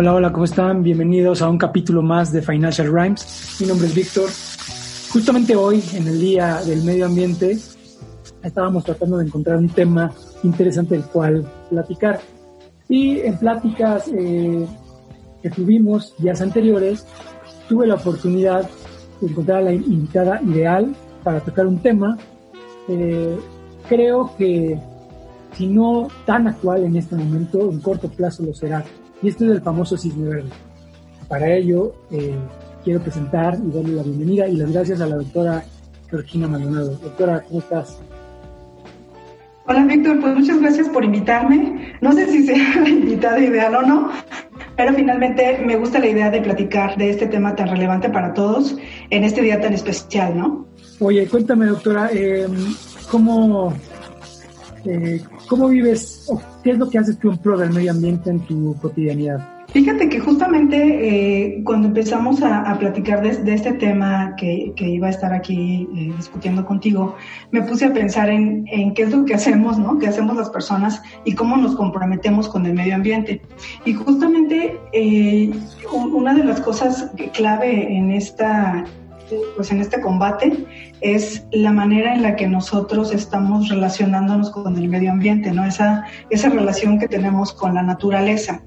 Hola, hola, ¿cómo están? Bienvenidos a un capítulo más de Financial Rhymes. Mi nombre es Víctor. Justamente hoy, en el Día del Medio Ambiente, estábamos tratando de encontrar un tema interesante del cual platicar. Y en pláticas eh, que tuvimos días anteriores, tuve la oportunidad de encontrar a la invitada ideal para tocar un tema. Eh, creo que si no tan actual en este momento, en corto plazo lo será y este es el famoso cisne verde. Para ello, eh, quiero presentar y darle la bienvenida y las gracias a la doctora Georgina Maldonado. Doctora, ¿cómo estás? Hola Víctor, pues muchas gracias por invitarme. No sé si sea la invitada ideal o no, pero finalmente me gusta la idea de platicar de este tema tan relevante para todos en este día tan especial, ¿no? Oye, cuéntame doctora, eh, ¿cómo, eh, ¿Cómo vives o qué es lo que haces tú en pro del medio ambiente en tu cotidianidad? Fíjate que justamente eh, cuando empezamos a, platicar de, este tema que, iba a estar aquí eh, discutiendo contigo, me puse a pensar en, qué es lo que hacemos, ¿no? ¿Qué hacemos las personas y cómo nos comprometemos con el medio ambiente? Y justamente una de las cosas clave en esta pues en este combate es la manera en la que nosotros estamos relacionándonos con el medio ambiente, ¿no? Esa, esa relación que tenemos con la naturaleza.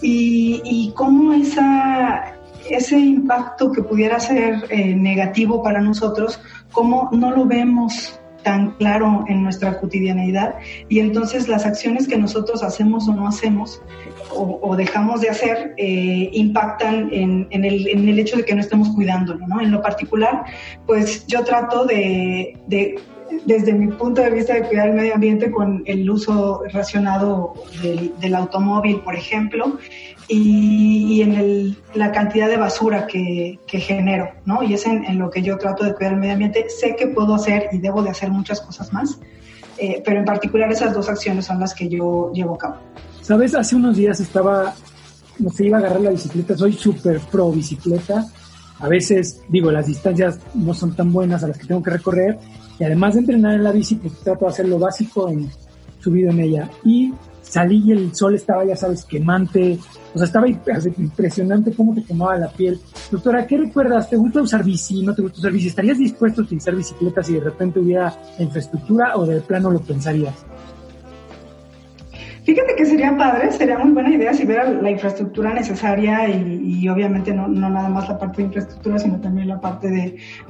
Y, y cómo esa, ese impacto que pudiera ser eh, negativo para nosotros, cómo no lo vemos tan claro en nuestra cotidianidad y entonces las acciones que nosotros hacemos o no hacemos o, dejamos de hacer eh, impactan en, el, hecho de que no estemos cuidándolo, ¿no? En lo particular, pues yo trato de desde mi punto de vista de cuidar el medio ambiente con el uso racionado del, del automóvil, por ejemplo, y, en el, la cantidad de basura que, que genero, ¿no? Y es en, en, lo que yo trato de cuidar el medio ambiente. Sé que puedo hacer y debo de hacer muchas cosas más, eh, pero en particular esas dos acciones son las que yo llevo a cabo. Sabes, hace unos días estaba, no sé, iba a agarrar la bicicleta, soy súper pro bicicleta. A veces, digo, las distancias no son tan buenas a las que tengo que recorrer. Y además de entrenar en la bici, pues trato de hacer lo básico en subido en ella. Y salí y el sol estaba, ya sabes, quemante. O sea, estaba impresionante cómo te quemaba la piel. Doctora, ¿qué recuerdas? ¿Te gusta usar bici? ¿No te gusta usar bici? ¿Estarías dispuesto a utilizar bicicleta si de repente hubiera infraestructura o de plano lo pensarías? Fíjate que sería padre, sería muy buena idea si hubiera la infraestructura necesaria y, obviamente no, nada más la parte de infraestructura, sino también la parte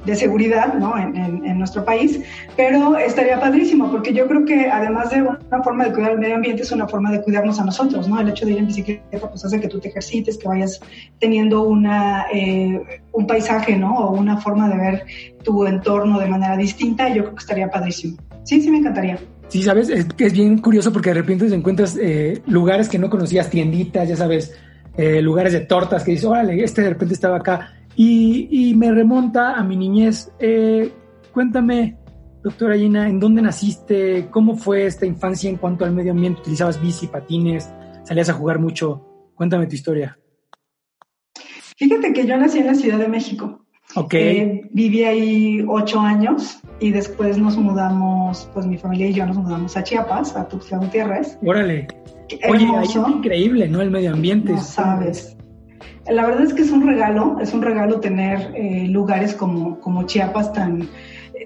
de, seguridad ¿no? En, nuestro país. Pero estaría padrísimo, porque yo creo que además de una forma de cuidar el medio ambiente, es una forma de cuidarnos a nosotros. ¿no? El hecho de ir en bicicleta pues hace que tú te ejercites, que vayas teniendo una, eh, un paisaje ¿no? o una forma de ver tu entorno de manera distinta. Yo creo que estaría padrísimo. Sí, sí, me encantaría. Sí, sabes, es, bien curioso porque de repente te encuentras eh, lugares que no conocías, tienditas, ya sabes, eh, lugares de tortas que dices, órale, este de repente estaba acá. Y, me remonta a mi niñez. Eh, cuéntame, doctora Gina, ¿en dónde naciste? ¿Cómo fue esta infancia en cuanto al medio ambiente? ¿Utilizabas bici, patines? ¿Salías a jugar mucho? Cuéntame tu historia. Fíjate que yo nací en la Ciudad de México. Ok. viví ahí ocho años y después nos mudamos, pues mi familia y yo nos mudamos a Chiapas, a Tuxtla Gutiérrez. Órale. Oye, es increíble, ¿no? El medio ambiente. No sabes. La verdad es que es un regalo, es un regalo tener eh, lugares como, como Chiapas tan,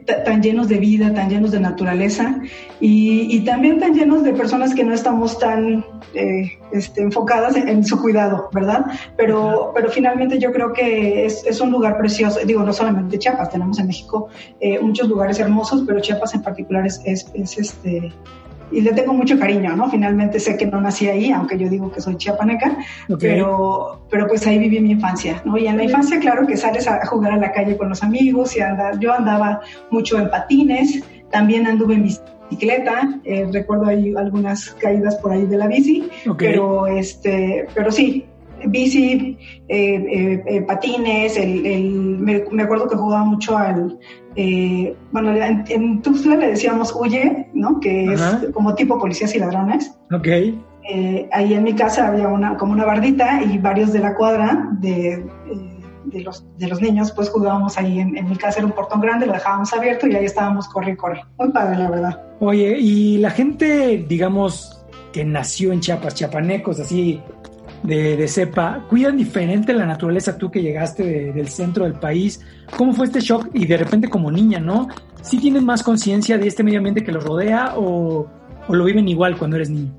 tan llenos de vida, tan llenos de naturaleza y, también tan llenos de personas que no estamos tan eh, este, enfocadas en, su cuidado, ¿verdad? Pero, pero finalmente yo creo que es, es, un lugar precioso, digo, no solamente Chiapas, tenemos en México eh, muchos lugares hermosos, pero Chiapas en particular es, es, es este, y le tengo mucho cariño, ¿no? Finalmente sé que no nací ahí, aunque yo digo que soy chiapaneca, pero, pero pues ahí viví mi infancia, ¿no? Y en la infancia, claro que sales a jugar a la calle con los amigos y andar, yo andaba mucho en patines, también anduve en bicicleta, eh, recuerdo ahí algunas caídas por ahí de la bici, pero este, pero sí, bici, eh, eh, eh, patines, el, me, acuerdo que jugaba mucho al, bueno, en, Tuxtla le decíamos huye, ¿no? Que es como tipo policías y ladrones. Ok. ahí en mi casa había una, como una bardita y varios de la cuadra de, de, los, de los niños, pues jugábamos ahí en, mi casa, era un portón grande, lo dejábamos abierto y ahí estábamos corre y corre. Muy padre, la verdad. Oye, y la gente, digamos, que nació en Chiapas, chiapanecos, así de, cepa, ¿cuidan diferente la naturaleza tú que llegaste del centro del país? ¿Cómo fue este shock? Y de repente como niña, ¿no? ¿Sí tienes más conciencia de este medio ambiente que los rodea o, o lo viven igual cuando eres niño?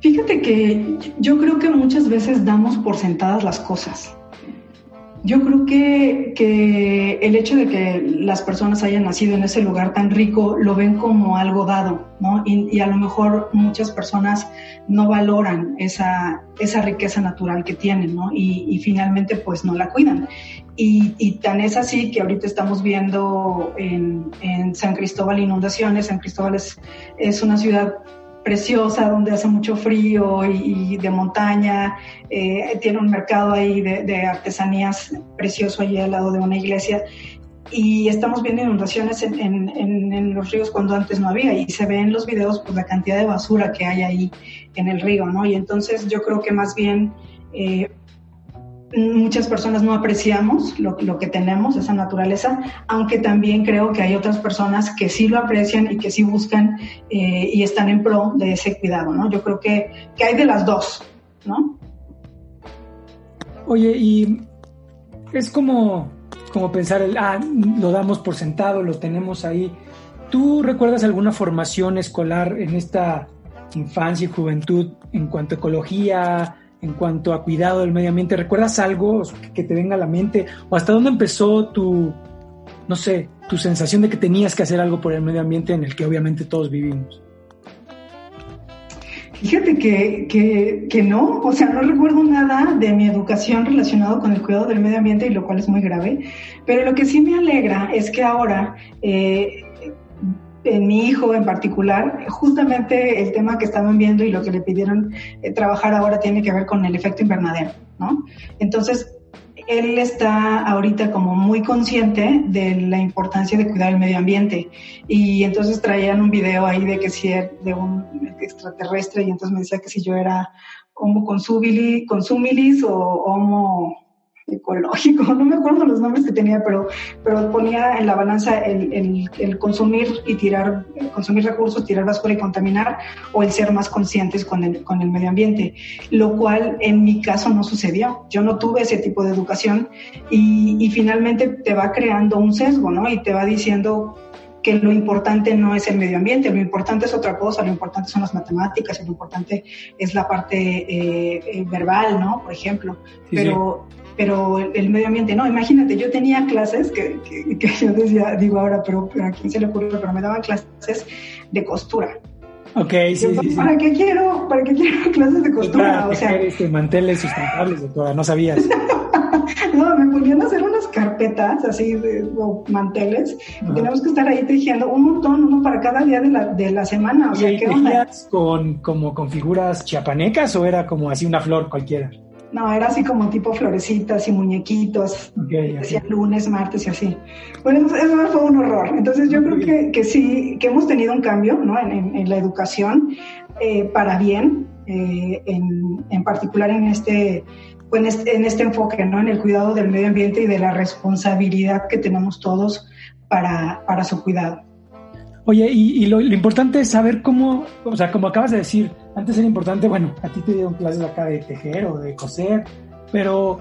Fíjate que yo creo que muchas veces damos por sentadas las cosas. Yo creo que, el hecho de que las personas hayan nacido en ese lugar tan rico lo ven como algo dado, ¿no? Y, a lo mejor muchas personas no valoran esa, esa riqueza natural que tienen, ¿no? Y, finalmente pues no la cuidan. Y, tan es así que ahorita estamos viendo en, en San Cristóbal inundaciones. San Cristóbal es, es una ciudad preciosa donde hace mucho frío y, de montaña. Eh, tiene un mercado ahí de, artesanías precioso allí al lado de una iglesia. Y estamos viendo inundaciones en, los ríos cuando antes no había. Y se ve en los videos pues, la cantidad de basura que hay ahí en el río, ¿no? Y entonces yo creo que más bien eh, muchas personas no apreciamos lo, que tenemos, esa naturaleza, aunque también creo que hay otras personas que sí lo aprecian y que sí buscan eh, y están en pro de ese cuidado, ¿no? Yo creo que, hay de las dos, ¿no? Oye, y es como, como pensar, el, ah, lo damos por sentado, lo tenemos ahí. ¿Tú recuerdas alguna formación escolar en esta infancia y juventud en cuanto a ecología, en cuanto a cuidado del medio ambiente? ¿Recuerdas algo que te venga a la mente? ¿O hasta dónde empezó tu, no sé, tu sensación de que tenías que hacer algo por el medio ambiente en el que obviamente todos vivimos? Fíjate que, que, no, o sea, no recuerdo nada de mi educación relacionado con el cuidado del medio ambiente, y lo cual es muy grave, pero lo que sí me alegra es que ahora eh, en mi hijo en particular, justamente el tema que estaban viendo y lo que le pidieron eh, trabajar ahora tiene que ver con el efecto invernadero, ¿no? Entonces, él está ahorita como muy consciente de la importancia de cuidar el medio ambiente y entonces traían un video ahí de que si era de un extraterrestre y entonces me decía que si yo era homo consumilis o homo ecológico, no me acuerdo los nombres que tenía, pero, pero ponía en la balanza el, el, consumir y tirar, consumir recursos, tirar basura y contaminar, o el ser más conscientes con el, con el medio ambiente, lo cual en mi caso no sucedió. Yo no tuve ese tipo de educación y, y finalmente te va creando un sesgo, ¿no? Y te va diciendo que lo importante no es el medio ambiente, lo importante es otra cosa, lo importante son las matemáticas, lo importante es la parte eh, eh, verbal, ¿no? Por ejemplo. pero pero el, medio ambiente no. Imagínate, yo tenía clases que, que, yo decía, digo ahora, pero, pero a quién se le ocurre, pero me daban clases de costura. Ok, sí, sí, ¿Para qué quiero, para qué quiero clases de costura? o sea, este, manteles sustentables de toda, no sabías. no, me ponían a hacer unas carpetas así de o manteles. Tenemos que estar ahí tejiendo un montón, uno para cada día de la, de la semana. O sea, ¿qué con como con figuras chiapanecas o era como así una flor cualquiera? No, era así como tipo florecitas y muñequitos. Decía lunes, martes y así. Bueno, eso, fue un horror. Entonces yo creo que, que, sí, que hemos tenido un cambio ¿no? en, la educación eh, para bien, eh, en, en, particular en este, en este, en este enfoque, ¿no? en el cuidado del medio ambiente y de la responsabilidad que tenemos todos para, para su cuidado. Oye, y, lo, importante es saber cómo, o sea, como acabas de decir, antes era importante, bueno, a ti te dieron clases acá de tejer o de coser, pero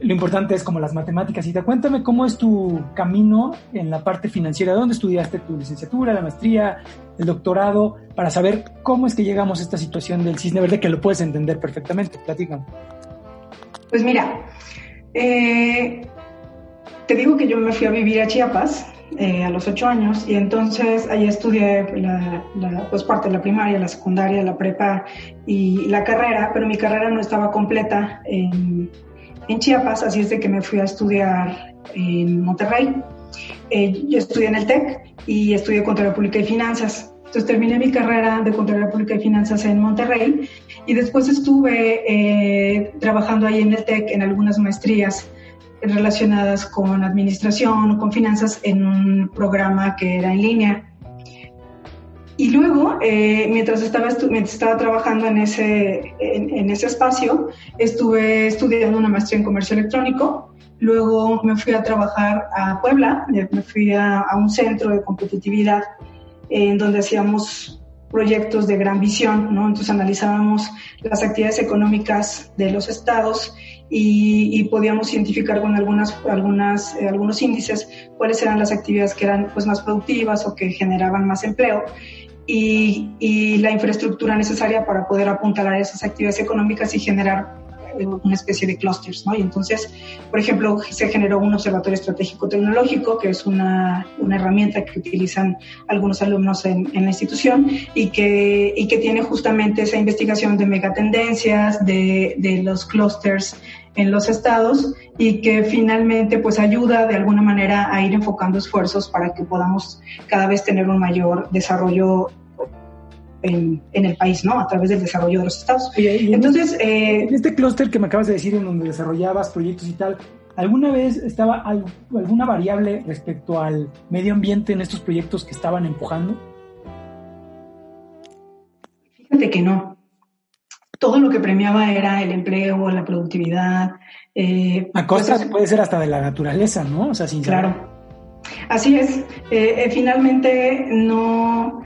lo importante es como las matemáticas. Y te cuéntame cómo es tu camino en la parte financiera, ¿dónde estudiaste tu licenciatura, la maestría, el doctorado, para saber cómo es que llegamos a esta situación del cisne verde, que lo puedes entender perfectamente. Platícame. Pues mira, eh, te digo que yo me fui a vivir a Chiapas eh, a los ocho años y entonces ahí estudié la, pues parte de la primaria, la secundaria, la prepa y la carrera, pero mi carrera no estaba completa en, en Chiapas, así es de que me fui a estudiar en Monterrey. Eh, yo estudié en el TEC y estudié Contaduría Pública y Finanzas. Entonces terminé mi carrera de Contaduría Pública y Finanzas en Monterrey y después estuve eh, trabajando ahí en el TEC en algunas maestrías relacionadas con administración o con finanzas en un programa que era en línea. Y luego, eh, mientras, estaba estaba trabajando en ese, en, ese espacio, estuve estudiando una maestría en comercio electrónico. Luego me fui a trabajar a Puebla, me fui a, a un centro de competitividad en donde hacíamos proyectos de gran visión, ¿no? Entonces analizábamos las actividades económicas de los estados y, podíamos identificar con algunas, algunas, eh, algunos índices cuáles eran las actividades que eran pues, más productivas o que generaban más empleo. Y, y la infraestructura necesaria para poder apuntalar esas actividades económicas y generar una especie de clusters, ¿no? Y entonces, por ejemplo, se generó un observatorio estratégico tecnológico, que es una, una herramienta que utilizan algunos alumnos en, en, la institución y que, y que tiene justamente esa investigación de megatendencias, de, de los clusters en los estados y que finalmente pues ayuda de alguna manera a ir enfocando esfuerzos para que podamos cada vez tener un mayor desarrollo en, el país, ¿no? A través del desarrollo de los estados. Entonces, eh, en este clúster que me acabas de decir, en donde desarrollabas proyectos y tal, ¿alguna vez estaba alguna variable respecto al medio ambiente en estos proyectos que estaban empujando? Fíjate que no. Todo lo que premiaba era el empleo, la productividad. Eh, a costa pues, puede ser hasta de la naturaleza, ¿no? O sea, sin Claro. Así es. Eh, eh, finalmente no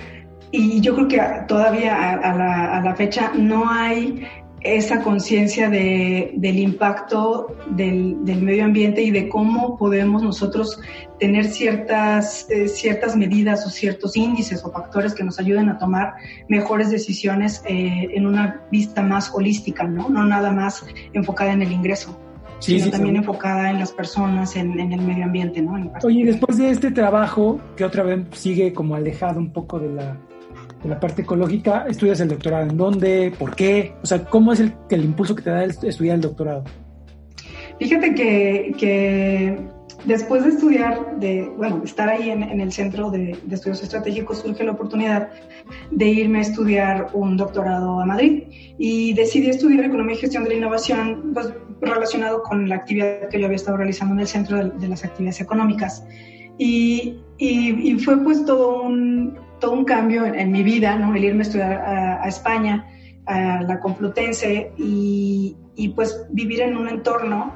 y yo creo que todavía a, la, fecha no hay esa conciencia de, del impacto del, medio ambiente y de cómo podemos nosotros tener ciertas, eh, ciertas medidas o ciertos índices o factores que nos ayuden a tomar mejores decisiones eh, en una vista más holística, ¿no? No nada más enfocada en el ingreso. sino también enfocada en las personas, en, el medio ambiente, ¿no? Oye, después de este trabajo, que otra vez sigue como alejado un poco de la, de la parte ecológica, ¿estudias el doctorado en dónde? ¿Por qué? O sea, ¿cómo es el, el impulso que te da el estudiar el doctorado? Fíjate que, que después de estudiar, de, bueno, estar ahí en, en el Centro de, Estudios Estratégicos, surge la oportunidad de irme a estudiar un doctorado a Madrid y decidí estudiar Economía y Gestión de la Innovación pues, relacionado con la actividad que yo había estado realizando en el Centro de, de las Actividades Económicas. Y, y, y, fue pues todo un, todo un cambio en, mi vida, ¿no? El irme a estudiar a, España, a la Complutense y, y, pues vivir en un entorno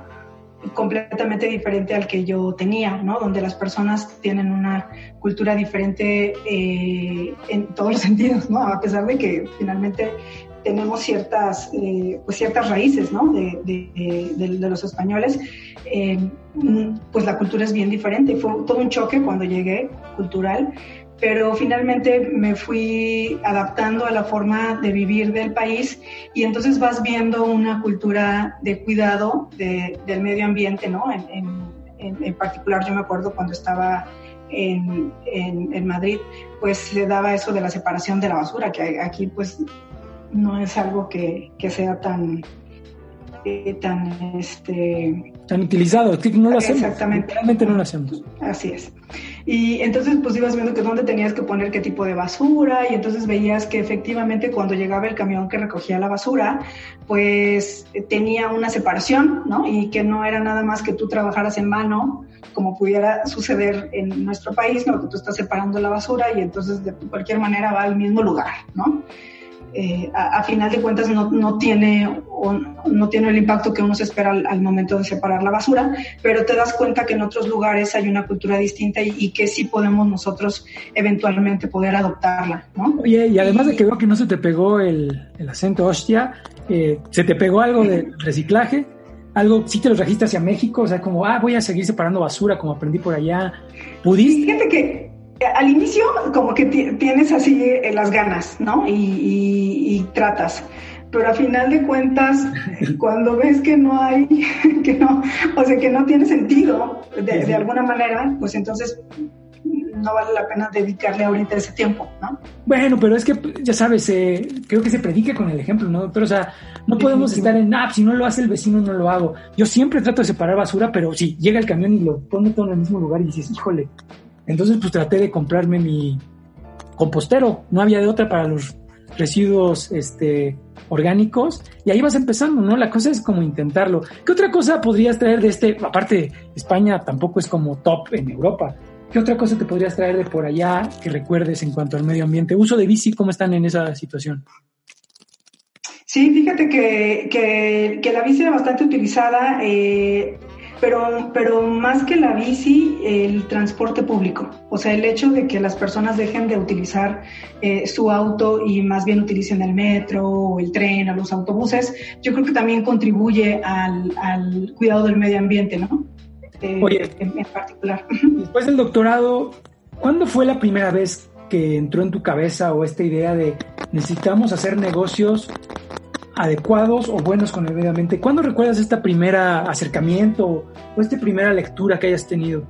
completamente diferente al que yo tenía, ¿no? Donde las personas tienen una cultura diferente eh, en todos los sentidos, ¿no? A pesar de que finalmente tenemos ciertas, eh, pues ciertas raíces, ¿no? De, de, de, los españoles, eh, pues la cultura es bien diferente. Fue todo un choque cuando llegué cultural, pero finalmente me fui adaptando a la forma de vivir del país y entonces vas viendo una cultura de cuidado del medio ambiente, ¿no? En, particular yo me acuerdo cuando estaba en, Madrid, pues se daba eso de la separación de la basura, que aquí pues no es algo que, sea tan, eh, tan, este... Tan utilizado, no lo hacemos. Exactamente. Realmente no lo hacemos. Así es. Y entonces pues ibas viendo que dónde tenías que poner qué tipo de basura y entonces veías que efectivamente cuando llegaba el camión que recogía la basura, pues tenía una separación, ¿no? Y que no era nada más que tú trabajaras en mano, como pudiera suceder en nuestro país, ¿no? Que tú estás separando la basura y entonces de cualquier manera va al mismo lugar, ¿no? Eh, a, final de cuentas no, no tiene, no tiene el impacto que uno se espera al, momento de separar la basura, pero te das cuenta que en otros lugares hay una cultura distinta y, que sí podemos nosotros eventualmente poder adoptarla. ¿no? Oye, y además de que veo que no se te pegó el, el acento hostia, eh, ¿se te pegó algo de reciclaje? algo, sí te lo trajiste hacia México, o sea, como, ah, voy a seguir separando basura, como aprendí por allá. ¿Pudiste? Fíjate que al inicio como que tienes así eh, las ganas, ¿no? Y, tratas. Pero a final de cuentas, cuando ves que no hay, que no, o sea, que no tiene sentido de, alguna manera, pues entonces no vale la pena dedicarle ahorita ese tiempo, ¿no? Bueno, pero es que, ya sabes, eh, creo que se predique con el ejemplo, ¿no? Pero, o sea, no podemos estar en, ah, si no lo hace el vecino, no lo hago. Yo siempre trato de separar basura, pero sí, llega el camión y lo pone todo en el mismo lugar y dices, híjole, entonces, pues traté de comprarme mi compostero. No había de otra para los residuos este, orgánicos. Y ahí vas empezando, ¿no? La cosa es como intentarlo. ¿Qué otra cosa podrías traer de este? Aparte, España tampoco es como top en Europa. ¿Qué otra cosa te podrías traer de por allá que recuerdes en cuanto al medio ambiente? Uso de bici, ¿cómo están en esa situación? Sí, fíjate que, la bici era bastante utilizada. Eh, pero, pero más que la bici, el transporte público. O sea, el hecho de que las personas dejen de utilizar eh, su auto y más bien utilicen el metro o el tren o los autobuses, yo creo que también contribuye al, al cuidado del medio ambiente, ¿no? Eh, Oye, en, en particular. Después del doctorado, ¿cuándo fue la primera vez que entró en tu cabeza o esta idea de necesitamos hacer negocios adecuados o buenos con el medio ambiente. ¿Cuándo recuerdas este primer acercamiento o esta primera lectura que hayas tenido?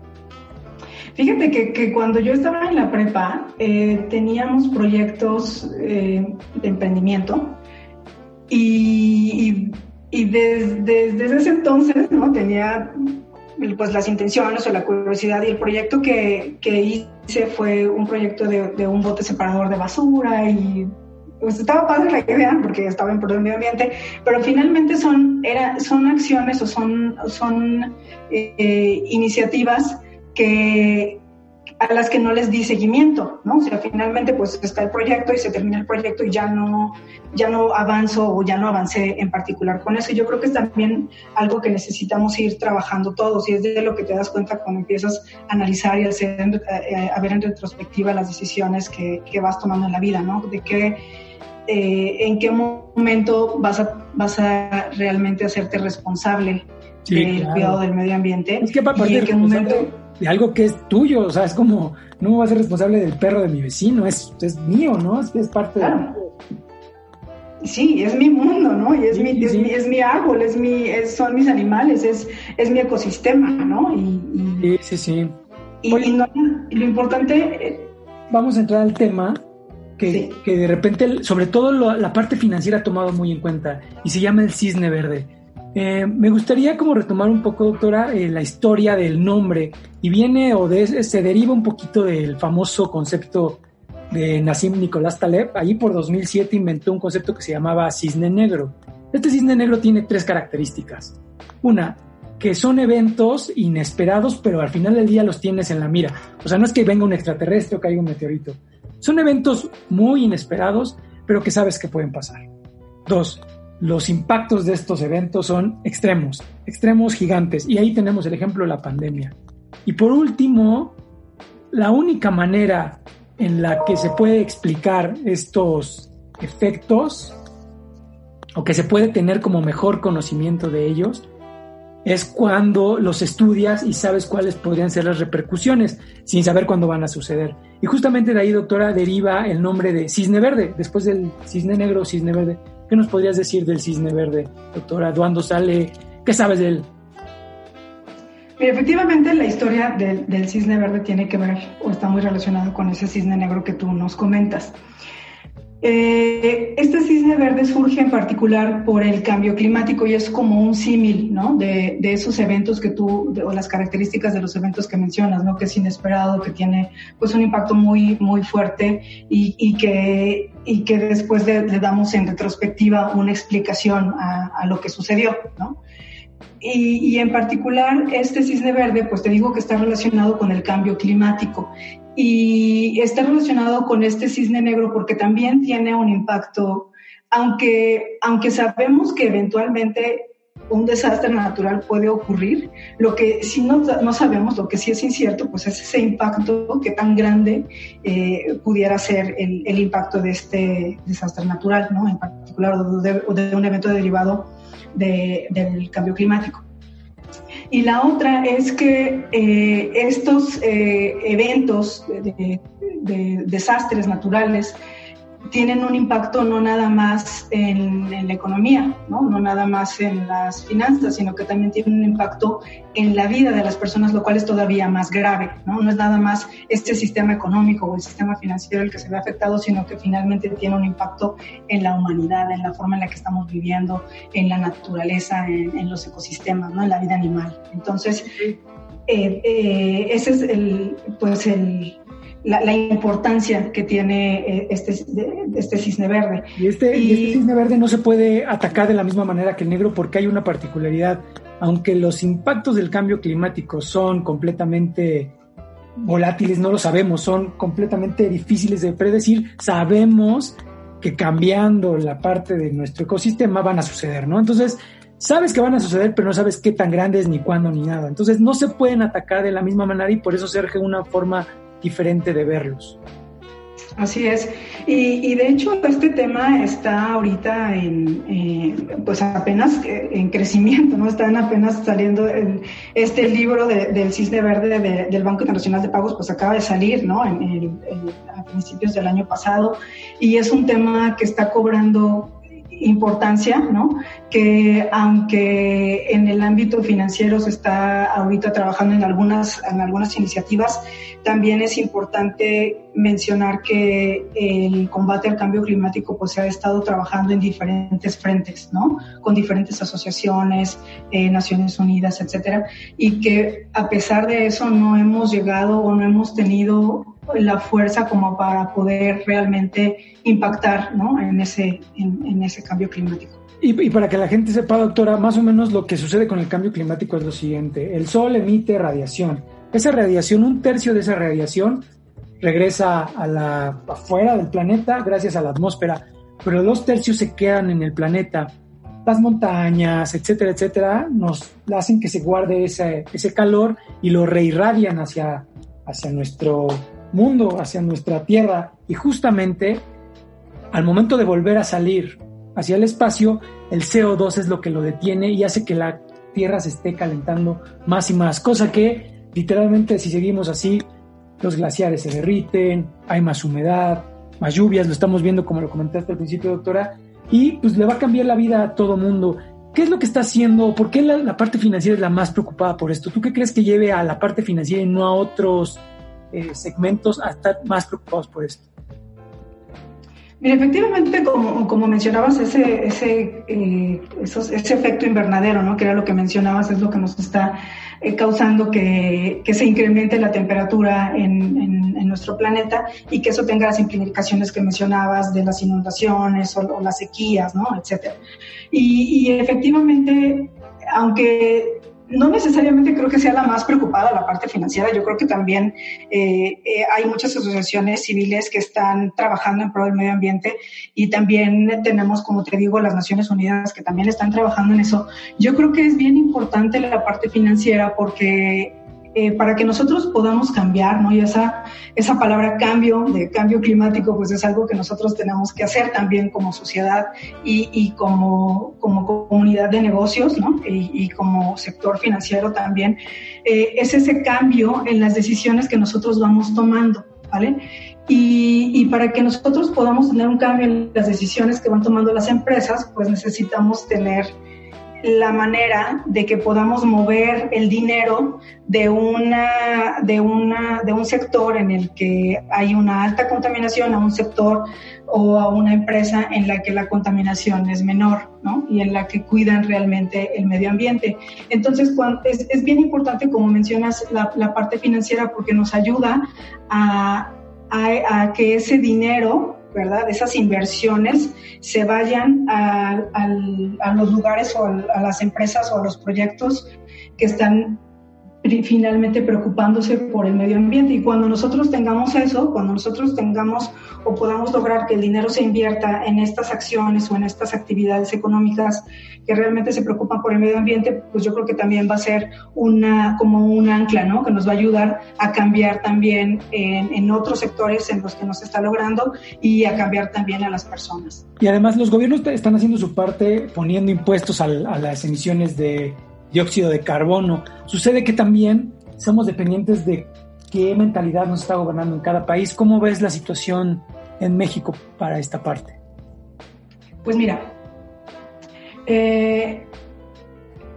Fíjate que, cuando yo estaba en la prepa eh, teníamos proyectos eh, de emprendimiento y, desde, ese entonces no tenía pues las intenciones o la curiosidad y el proyecto que, hice fue un proyecto de, de un bote separador de basura y pues estaba padre la idea porque estaba en pro del medio ambiente, pero finalmente son, era, son acciones o son, son eh, iniciativas que a las que no les di seguimiento, ¿no? O sea, finalmente pues está el proyecto y se termina el proyecto y ya no, ya no avanzo o ya no avancé en particular con eso. Yo creo que es también algo que necesitamos ir trabajando todos y es de lo que te das cuenta cuando empiezas a analizar y a, hacer, eh, a ver en retrospectiva las decisiones que, que vas tomando en la vida, ¿no? De qué eh, en qué momento vas a, vas a realmente hacerte responsable del cuidado del medio ambiente. Es que para y en qué momento de algo que es tuyo, o sea, es como, no me voy a ser responsable del perro de mi vecino, es, es mío, ¿no? Es, es parte de... Sí, es mi mundo, ¿no? Y es, mi, Es, mi, es, mi, árbol, es mi, son mis animales, es, es mi ecosistema, ¿no? Y, sí, sí, sí. Y, lo importante... Eh, Vamos a entrar al tema que, de repente, sobre todo la parte financiera ha tomado muy en cuenta y se llama el cisne verde. Eh, me gustaría como retomar un poco, doctora, eh, la historia del nombre y viene o de, se deriva un poquito del famoso concepto de Nassim Nicolás Taleb. Allí por 2007 inventó un concepto que se llamaba cisne negro. Este cisne negro tiene tres características. Una, que son eventos inesperados, pero al final del día los tienes en la mira. O sea, no es que venga un extraterrestre o caiga un meteorito. Son eventos muy inesperados, pero que sabes que pueden pasar. Dos, los impactos de estos eventos son extremos, extremos gigantes. Y ahí tenemos el ejemplo de la pandemia. Y por último, la única manera en la que se puede explicar estos efectos o que se puede tener como mejor conocimiento de ellos es cuando los estudias y sabes cuáles podrían ser las repercusiones, sin saber cuándo van a suceder. Y justamente de ahí, doctora, deriva el nombre de cisne verde, después del cisne negro, cisne verde. ¿Qué nos podrías decir del cisne verde, doctora? ¿Cuándo sale? ¿Qué sabes de él? efectivamente la historia del, del cisne verde tiene que ver o está muy relacionada con ese cisne negro que tú nos comentas. Eh, este cisne verde surge en particular por el cambio climático y es como un símil, ¿no? De, esos eventos que tú, o las características de los eventos que mencionas, ¿no? Que es inesperado, que tiene pues un impacto muy, muy fuerte y, que, y que después le, damos en retrospectiva una explicación a, lo que sucedió, ¿no? Y, y, en particular este cisne verde, pues te digo que está relacionado con el cambio climático y está relacionado con este cisne negro porque también tiene un impacto, aunque, aunque sabemos que eventualmente un desastre natural puede ocurrir, lo que sí no, no sabemos, lo que sí es incierto, pues es ese impacto que tan grande eh, pudiera ser el, el, impacto de este desastre natural, ¿no? En particular, o de, un evento derivado de, del cambio climático. Y la otra es que eh, estos eh, eventos de, desastres naturales tienen un impacto no nada más en, la economía, ¿no? ¿no? nada más en las finanzas, sino que también tienen un impacto en la vida de las personas, lo cual es todavía más grave. No, no es nada más este sistema económico o el sistema financiero el que se ve afectado, sino que finalmente tiene un impacto en la humanidad, en la forma en la que estamos viviendo, en la naturaleza, en, los ecosistemas, ¿no? en la vida animal. Entonces, eh, eh, ese es el, pues el, la, importancia que tiene eh, este, este cisne verde. Este, y este, cisne verde no se puede atacar de la misma manera que el negro porque hay una particularidad. Aunque los impactos del cambio climático son completamente volátiles, no lo sabemos, son completamente difíciles de predecir, sabemos que cambiando la parte de nuestro ecosistema van a suceder, ¿no? Entonces, sabes que van a suceder, pero no sabes qué tan grandes, ni cuándo, ni nada. Entonces no se pueden atacar de la misma manera y por eso surge una forma diferente de verlos. Así es. Y, de hecho este tema está ahorita en, eh, pues apenas en crecimiento, ¿no? Están apenas saliendo este libro del Cisne Verde del Banco Internacional de Pagos, pues acaba de salir, ¿no? a principios del año pasado. Y es un tema que está cobrando importancia, ¿no? Que aunque en el ámbito financiero se está ahorita trabajando en algunas, en algunas iniciativas, también es importante mencionar que el combate al cambio climático pues se ha estado trabajando en diferentes frentes, ¿no? Con diferentes asociaciones, eh, Naciones Unidas, etcétera, y que a pesar de eso no hemos llegado o no hemos tenido la fuerza como para poder realmente impactar en, ese, en, ese cambio climático. Y, y, para que la gente sepa, doctora, más o menos lo que sucede con el cambio climático es lo siguiente. El Sol emite radiación. Esa radiación, un tercio de esa radiación regresa a la, afuera del planeta gracias a la atmósfera, pero dos tercios se quedan en el planeta. Las montañas, etcétera, etcétera, nos hacen que se guarde ese, ese calor y lo reirradian hacia, hacia nuestro mundo, hacia nuestra Tierra. Y justamente al momento de volver a salir hacia el espacio, el CO2 es lo que lo detiene y hace que la Tierra se esté calentando más y más, cosa que literalmente si seguimos así, los glaciares se derriten, hay más humedad, más lluvias, lo estamos viendo como lo comentaste al principio, doctora, y pues le va a cambiar la vida a todo mundo. ¿Qué es lo que está haciendo? ¿Por qué la, la parte financiera es la más preocupada por esto? ¿Tú qué crees que lleve a la parte financiera y no a otros eh, segmentos a estar más preocupados por esto? Mira, efectivamente, como, como mencionabas, ese, ese, eh, ese efecto invernadero, ¿no? que era lo que mencionabas, es lo que nos está eh, causando que, que, se incremente la temperatura en, en, nuestro planeta y que eso tenga las implicaciones que mencionabas de las inundaciones o, o las sequías, ¿no? etcétera. Y, y efectivamente, aunque no necesariamente creo que sea la más preocupada la parte financiera. Yo creo que también eh, eh, hay muchas asociaciones civiles que están trabajando en pro del medio ambiente y también tenemos, como te digo, las Naciones Unidas que también están trabajando en eso. Yo creo que es bien importante la parte financiera porque eh, para que nosotros podamos cambiar, ¿no? Y esa, esa palabra cambio, de cambio climático, pues es algo que nosotros tenemos que hacer también como sociedad y, y como, como comunidad de negocios, ¿no? Y, y como sector financiero también. Eh, es ese cambio en las decisiones que nosotros vamos tomando, ¿vale? Y, y, para que nosotros podamos tener un cambio en las decisiones que van tomando las empresas, pues necesitamos tener la manera de que podamos mover el dinero de una de una de un sector en el que hay una alta contaminación a un sector o a una empresa en la que la contaminación es menor, ¿no? Y en la que cuidan realmente el medio ambiente. Entonces, es, es bien importante, como mencionas, la, la parte financiera porque nos ayuda a, a, a que ese dinero ¿verdad? Esas inversiones se vayan a, a los lugares o a, las empresas o a los proyectos que están finalmente preocupándose por el medio ambiente. Y cuando nosotros tengamos eso, cuando nosotros tengamos o podamos lograr que el dinero se invierta en estas acciones o en estas actividades económicas que realmente se preocupan por el medio ambiente, pues yo creo que también va a ser una como un ancla, ¿no? Que nos va a ayudar a cambiar también en, en otros sectores en los que nos está logrando y a cambiar también a las personas. Y además los gobiernos están haciendo su parte poniendo impuestos a, a las emisiones de dióxido de carbono. Sucede que también somos dependientes de qué mentalidad nos está gobernando en cada país. ¿Cómo ves la situación en México para esta parte? Pues mira, eh,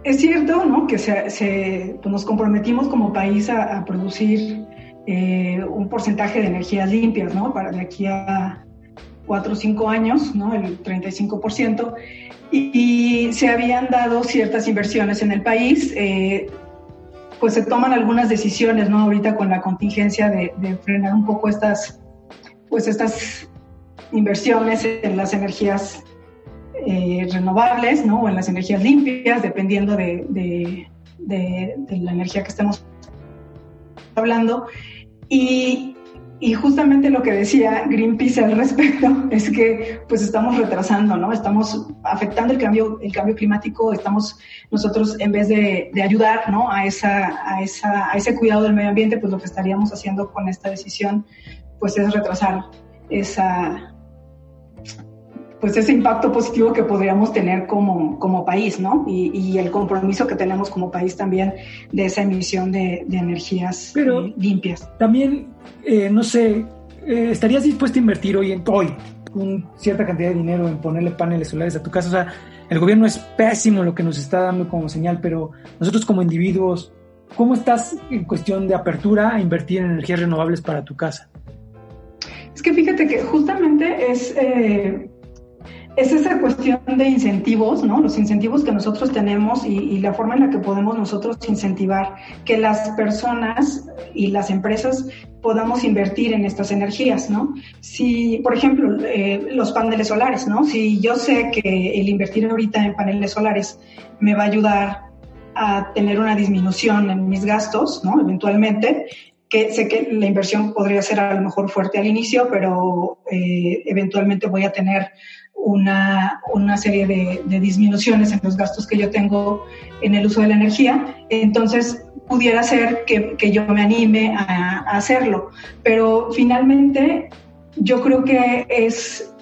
es cierto ¿no? que se, pues nos comprometimos como país a, producir eh, un porcentaje de energías limpias ¿no? para de aquí a cuatro o cinco años, ¿no? el 35%, y, se habían dado ciertas inversiones en el país. Eh, pues se toman algunas decisiones, ¿no? Ahorita con la contingencia de, frenar un poco estas, pues estas inversiones en las energías eh, renovables, ¿no? O en las energías limpias, dependiendo de, de, de, la energía que estemos hablando. Y, y justamente lo que decía Greenpeace al respecto es que pues estamos retrasando, ¿no? Estamos afectando el cambio, el cambio climático, estamos nosotros en vez de, ayudar, ¿no? A, esa, a, esa, a ese cuidado del medio ambiente, pues lo que estaríamos haciendo con esta decisión pues es retrasar esa, pues ese impacto positivo que podríamos tener como, como país, ¿no? Y, el compromiso que tenemos como país también de esa emisión de, energías Pero eh, limpias. También, eh, no sé, eh, ¿estarías dispuesto a invertir hoy en hoy una cierta cantidad de dinero en ponerle paneles solares a tu casa? O sea, el gobierno es pésimo lo que nos está dando como señal, pero nosotros como individuos, ¿cómo estás en cuestión de apertura a invertir en energías renovables para tu casa? Es que fíjate que justamente es es esa cuestión de incentivos, ¿no? Los incentivos que nosotros tenemos y, la forma en la que podemos nosotros incentivar que las personas y las empresas podamos invertir en estas energías, ¿no? Si, por ejemplo, eh, los paneles solares, ¿no? Si yo sé que el invertir ahorita en paneles solares me va a ayudar a tener una disminución en mis gastos, ¿no? Eventualmente, que sé que la inversión podría ser a lo mejor fuerte al inicio, pero eh, eventualmente voy a tener una, una serie de, disminuciones en los gastos que yo tengo en el uso de la energía, entonces pudiera ser que, que yo me anime a, a, hacerlo. Pero finalmente yo creo que es,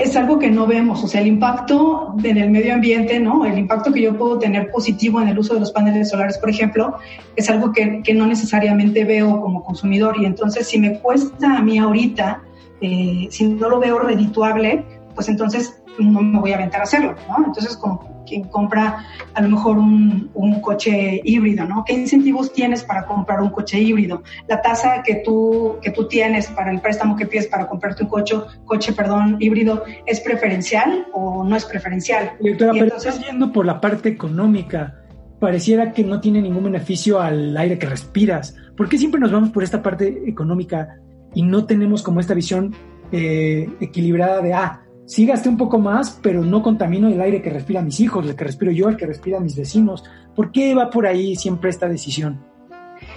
es algo que no vemos, o sea, el impacto en el medio ambiente, ¿no? El impacto que yo puedo tener positivo en el uso de los paneles solares, por ejemplo, es algo que, que no necesariamente veo como consumidor y entonces si me cuesta a mí ahorita, eh, si no lo veo redituable, pues entonces no me voy a aventar a hacerlo, ¿no? Entonces, como quien compra a lo mejor un, un, coche híbrido, ¿no? ¿Qué incentivos tienes para comprar un coche híbrido? La tasa que tú, que tú tienes para el préstamo que pides para comprarte un coche, coche perdón, híbrido, ¿es preferencial o no es preferencial? Doctora, pero entonces, estás yendo por la parte económica. Pareciera que no tiene ningún beneficio al aire que respiras. ¿Por qué siempre nos vamos por esta parte económica y no tenemos como esta visión eh, equilibrada de, ah, sí gasté un poco más, pero no contamino el aire que respiran mis hijos, el que respiro yo, el que respiran mis vecinos. ¿Por qué va por ahí siempre esta decisión?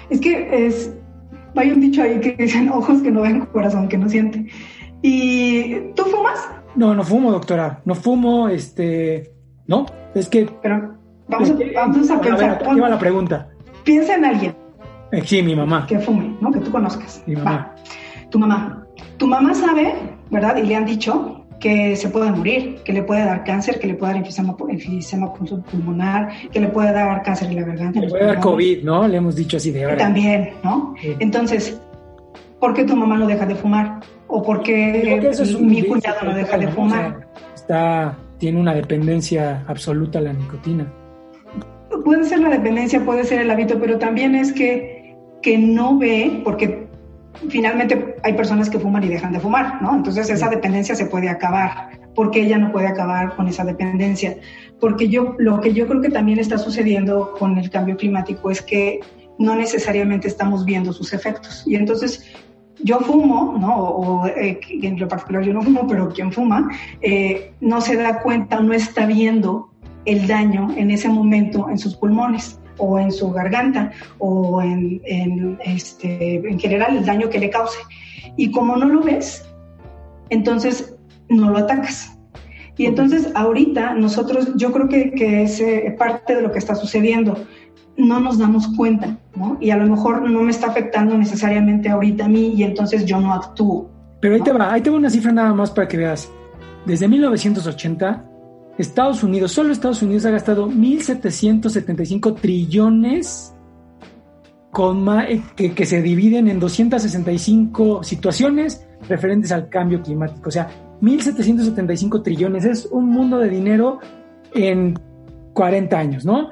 Es que es, hay un dicho ahí que dicen ojos que no ven, corazón que no siente. ¿Y tú fumas? No, no fumo, doctora. No fumo, este, no, es que... Pero vamos, a, vamos a pensar. ¿Qué va la pregunta? Piensa en alguien. Eh, sí, mi mamá. Que fume, ¿no? Que tú conozcas. Mi mamá. Tu mamá. Tu mamá sabe, ¿verdad? Y le han dicho que se puede morir, que le puede dar cáncer, que le puede dar enfisema, enfisema pulmonar, que le puede dar cáncer en la garganta. Le puede dar COVID, ¿no? Le hemos dicho así de ahora. También, ¿no? Entonces, ¿por qué tu mamá no deja de fumar? ¿O por qué mi cuñado no deja de fumar? está, tiene una dependencia absoluta a la nicotina. Puede ser la dependencia, puede ser el hábito, pero también es que, que no ve, porque finalmente hay personas que fuman y dejan de fumar, ¿no? Entonces esa dependencia se puede acabar. porque ella no puede acabar con esa dependencia? Porque yo, lo que yo creo que también está sucediendo con el cambio climático es que no necesariamente estamos viendo sus efectos. Y entonces yo fumo, ¿no? O, eh, en lo particular yo no fumo, pero quien fuma eh, no se da cuenta, no está viendo el daño en ese momento en sus pulmones o en su garganta o en, este, en general el daño que le cause. Y como no lo ves, entonces no lo atacas. Y entonces ahorita nosotros, yo creo que, que es eh, parte de lo que está sucediendo. No nos damos cuenta, ¿no? Y a lo mejor no me está afectando necesariamente ahorita a mí y entonces yo no actúo. Pero ahí te va, ahí te va una cifra nada más para que veas. Desde 1980 Estados Unidos, solo Estados Unidos ha gastado 1.775 trillones eh, que, que, se dividen en 265 situaciones referentes al cambio climático. O sea, 1.775 trillones es un mundo de dinero en 40 años, ¿no?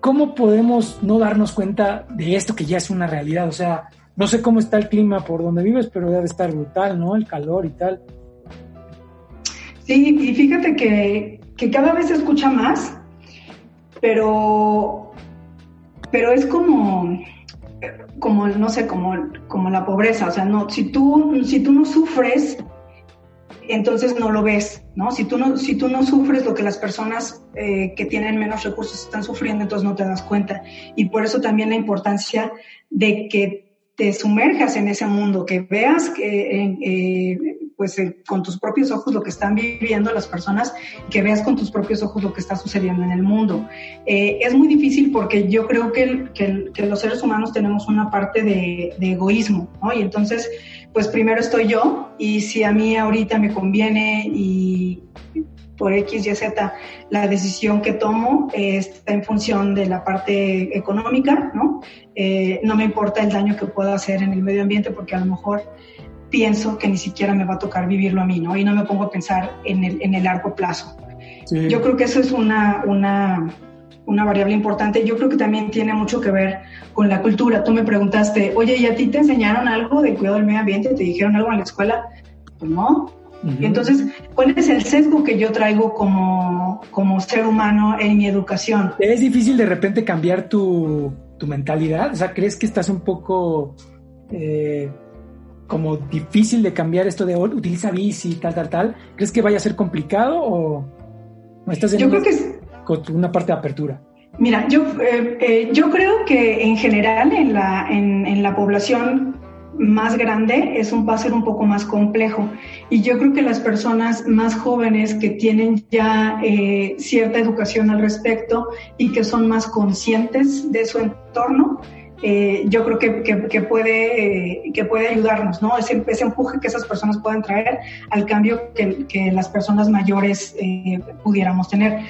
¿Cómo podemos no darnos cuenta de esto que ya es una realidad? O sea, no sé cómo está el clima por donde vives, pero debe estar brutal, ¿no? El calor y tal. Sí, y fíjate que que cada vez se escucha más, pero, pero es como, como, no sé, como, como la pobreza, o sea, no, si tú, si tú no sufres, entonces no lo ves, ¿no? Si tú no, si tú no sufres lo que las personas eh, que tienen menos recursos están sufriendo, entonces no te das cuenta. Y por eso también la importancia de que te sumerjas en ese mundo, que veas que, eh, pues, eh, con tus propios ojos lo que están viviendo las personas, que veas con tus propios ojos lo que está sucediendo en el mundo. Eh, es muy difícil porque yo creo que, que, los seres humanos tenemos una parte de, egoísmo, ¿no? Y entonces, pues primero estoy yo y si a mí ahorita me conviene y por X, Y, Z, la decisión que tomo está en función de la parte económica, ¿no? Eh, no me importa el daño que pueda hacer en el medio ambiente porque a lo mejor pienso que ni siquiera me va a tocar vivirlo a mí, ¿no? Y no me pongo a pensar en el, en el largo plazo. Yo creo que eso es una, una, una variable importante. Yo creo que también tiene mucho que ver con la cultura. Tú me preguntaste, oye, ¿y a ti te enseñaron algo de cuidado del medio ambiente? ¿Te dijeron algo en la escuela? Pues no, entonces, ¿cuál es el sesgo que yo traigo como, como ser humano en mi educación? ¿Es difícil de repente cambiar tu, tu mentalidad? O sea, ¿crees que estás un poco eh, como difícil de cambiar esto de oh, utiliza bici, tal, tal, tal? ¿Crees que vaya a ser complicado o, estás en yo una, creo que con una parte de apertura? Mira, yo, eh, eh, yo creo que en general en la, en, en la población más grande es un, va a ser un poco más complejo. Y yo creo que las personas más jóvenes que tienen ya eh, cierta educación al respecto y que son más conscientes de su entorno, eh, yo creo que, que, puede, que puede ayudarnos, ¿no? Ese, ese, empuje que esas personas pueden traer al cambio que, que las personas mayores eh, pudiéramos tener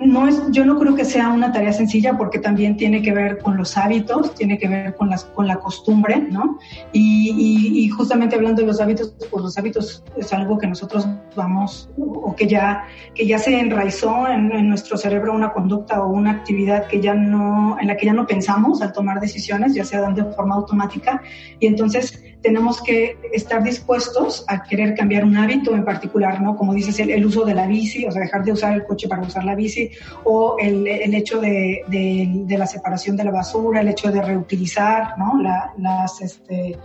no es, yo no creo que sea una tarea sencilla porque también tiene que ver con los hábitos, tiene que ver con, las, con la costumbre, ¿no? Y, justamente hablando de los hábitos, pues los hábitos es algo que nosotros vamos, o que ya, que ya se enraizó en, en, nuestro cerebro una conducta o una actividad que ya no, en la que ya no pensamos al tomar decisiones, ya sea de forma automática, y entonces tenemos que estar dispuestos a querer cambiar un hábito en particular, ¿no? Como dices, el, uso de la bici, o sea, dejar de usar el coche para usar la bici, o el, el hecho de, de, la separación de la basura, el hecho de reutilizar, ¿no? las, este,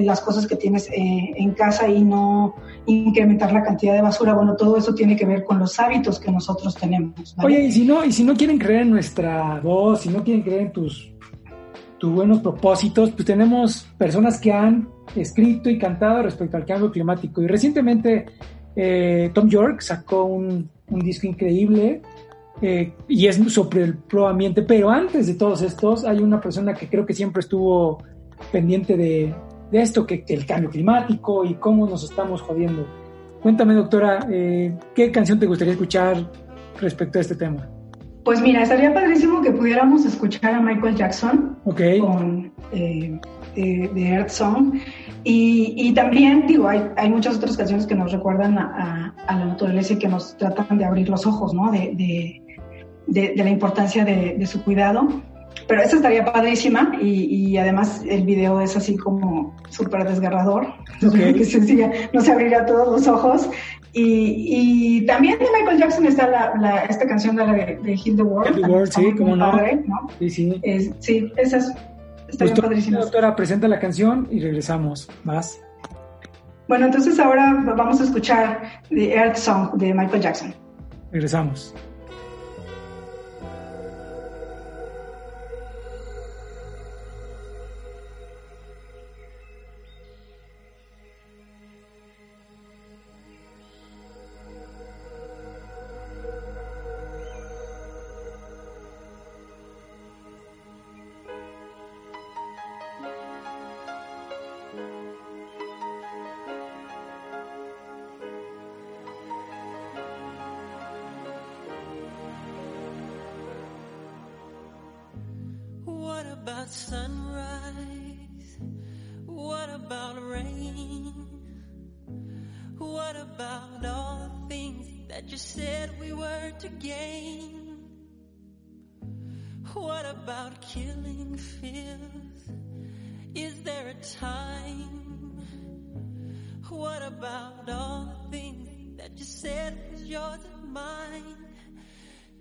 las cosas que tienes eh, en casa y no incrementar la cantidad de basura. Bueno, todo eso tiene que ver con los hábitos que nosotros tenemos. Oye, y si no, y si no quieren creer en nuestra voz, si no quieren creer en tus tus buenos propósitos, pues tenemos personas que han escrito y cantado respecto al cambio climático. Y recientemente eh, Tom York sacó un, disco increíble eh, y es sobre el pro ambiente, pero antes de todos estos hay una persona que creo que siempre estuvo pendiente de, esto, que, el cambio climático y cómo nos estamos jodiendo. Cuéntame, doctora, eh, ¿qué canción te gustaría escuchar respecto a este tema? Pues mira, estaría padrísimo que pudiéramos escuchar a Michael Jackson con eh, eh, The Earth Song. Y, también, digo, hay, hay, muchas otras canciones que nos recuerdan a, la naturaleza y que nos tratan de abrir los ojos, ¿no? De, de, de, la importancia de, su cuidado. Pero esta estaría padrísima y, y, además el video es así como súper desgarrador. Que sencilla, no se abrirá todos los ojos. Y, y, también de Michael Jackson está la, la, esta canción de, la de, de Heal the World. Heal the World, sí, como no. ¿no? Sí, sí. Es, sí, esa es, está bien padrísima. Doctora, presenta la canción y regresamos. Más. Bueno, entonces ahora vamos a escuchar The Earth Song de Michael Jackson. Regresamos.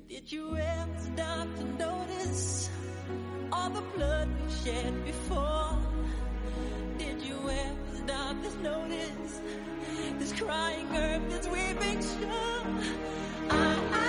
Did you ever stop to notice all the blood we shed before? Did you ever stop to notice this crying earth, this weeping shore? I, I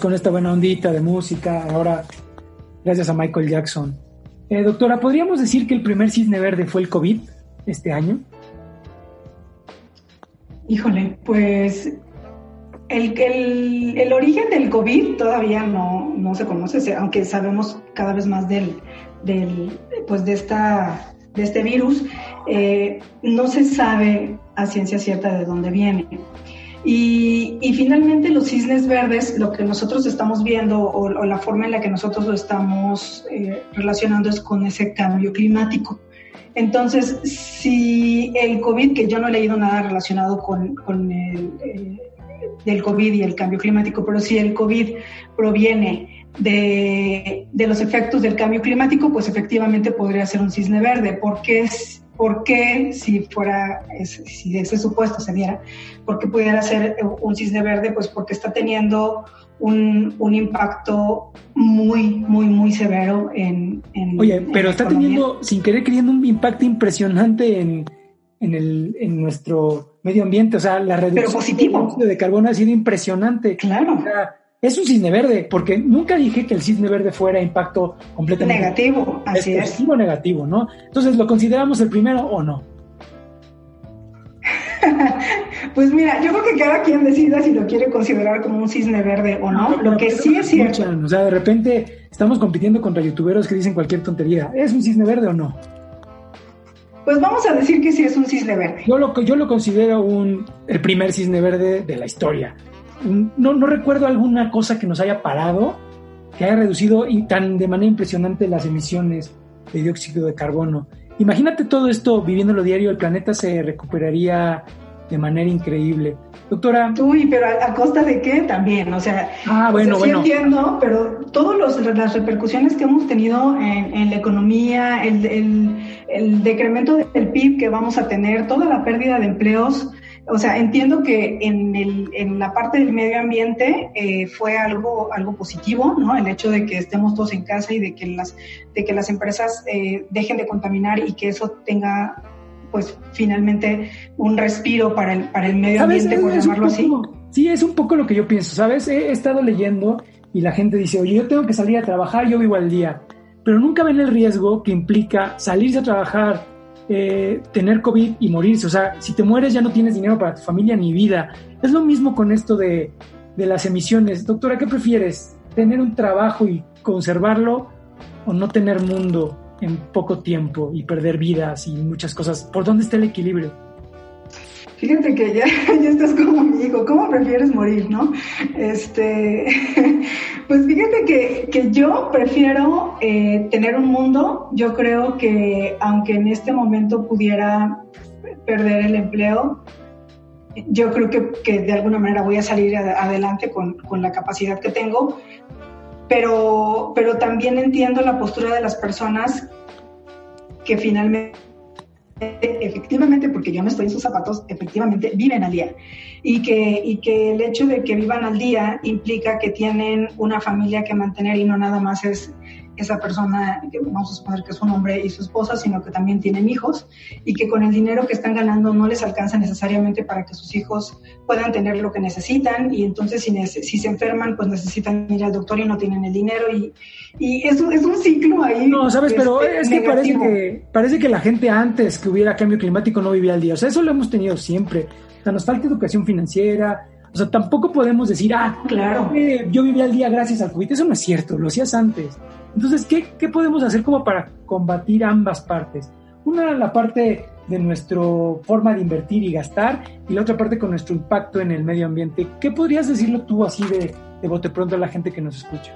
con esta buena ondita de música, ahora gracias a Michael Jackson. Eh, doctora, ¿podríamos decir que el primer cisne verde fue el COVID este año? Híjole, pues el, el, origen del COVID todavía no, no se conoce, aunque sabemos cada vez más del, del pues de esta de este virus, eh, no se sabe a ciencia cierta de dónde viene. Y, finalmente los cisnes verdes, lo que nosotros estamos viendo o, la forma en la que nosotros lo estamos eh, relacionando es con ese cambio climático. Entonces, si el COVID, que yo no he leído nada relacionado con, el, eh, COVID y el cambio climático, pero si el COVID proviene de, los efectos del cambio climático, pues efectivamente podría ser un cisne verde, porque es ¿Por qué, si fuera, si ese supuesto se diera, por qué pudiera ser un cisne verde? Pues porque está teniendo un, un impacto muy, muy, muy severo en. en Oye, pero en está economía. teniendo, sin querer queriendo, un impacto impresionante en, en, el, en nuestro medio ambiente. O sea, la reducción positivo. de carbono ha sido impresionante. Claro. O sea, es un cisne verde, porque nunca dije que el cisne verde fuera impacto completamente negativo. Así es positivo o negativo, ¿no? Entonces, ¿lo consideramos el primero o no? pues mira, yo creo que cada quien decida si lo quiere considerar como un cisne verde o no. no lo que sí es cierto. O sea, de repente estamos compitiendo contra youtuberos que dicen cualquier tontería. ¿Es un cisne verde o no? Pues vamos a decir que sí es un cisne verde. Yo lo, yo lo considero un, el primer cisne verde de la historia no, no recuerdo alguna cosa que nos haya parado, que haya reducido y tan de manera impresionante las emisiones de dióxido de carbono. Imagínate todo esto viviendo lo diario, el planeta se recuperaría de manera increíble. Doctora. Uy, pero a, a costa de qué también, o sea, ah, bueno, o sea, sí bueno. entiendo, pero todas las repercusiones que hemos tenido en, en la economía, el, el, el decremento del PIB que vamos a tener, toda la pérdida de empleos, o sea, entiendo que en, el, en la parte del medio ambiente eh, fue algo, algo positivo, ¿no? El hecho de que estemos todos en casa y de que las, de que las empresas eh, dejen de contaminar y que eso tenga, pues, finalmente un respiro para el, para el medio ambiente, por llamarlo así. Sí, es un poco lo que yo pienso, ¿sabes? He, he estado leyendo y la gente dice, oye, yo tengo que salir a trabajar, yo vivo al día. Pero nunca ven el riesgo que implica salirse a trabajar, eh, tener COVID y morirse. O sea, si te mueres ya no tienes dinero para tu familia ni vida. Es lo mismo con esto de, de las emisiones. Doctora, ¿qué prefieres? ¿Tener un trabajo y conservarlo o no tener mundo en poco tiempo y perder vidas y muchas cosas? ¿Por dónde está el equilibrio? Fíjate que ya, ya estás como mi hijo, ¿cómo prefieres morir, no? Este, pues fíjate que, que yo prefiero eh, tener un mundo, yo creo que aunque en este momento pudiera perder el empleo, yo creo que, que de alguna manera voy a salir ad adelante con, con, la capacidad que tengo, pero, pero también entiendo la postura de las personas que finalmente efectivamente, porque yo no estoy en sus zapatos, efectivamente viven al día. Y que, y que el hecho de que vivan al día implica que tienen una familia que mantener y no nada más es esa persona, que vamos a suponer que es un hombre y su esposa, sino que también tienen hijos y que con el dinero que están ganando no les alcanza necesariamente para que sus hijos puedan tener lo que necesitan y entonces si, si se enferman pues necesitan ir al doctor y no tienen el dinero y, y es, un, es un ciclo ahí. No, sabes, pero es que parece, que parece que la gente antes que hubiera cambio climático no vivía al día, o sea, eso lo hemos tenido siempre, o sea, nos falta educación financiera, o sea, tampoco podemos decir, ah, claro, eh, yo vivía al día gracias al COVID. Eso no es cierto, lo hacías antes. Entonces, ¿qué, ¿qué, podemos hacer como para combatir ambas partes? Una, la parte de nuestra forma de invertir y gastar, y la otra parte con nuestro impacto en el medio ambiente. ¿Qué podrías decirlo tú así de, de bote pronto a la gente que nos escucha?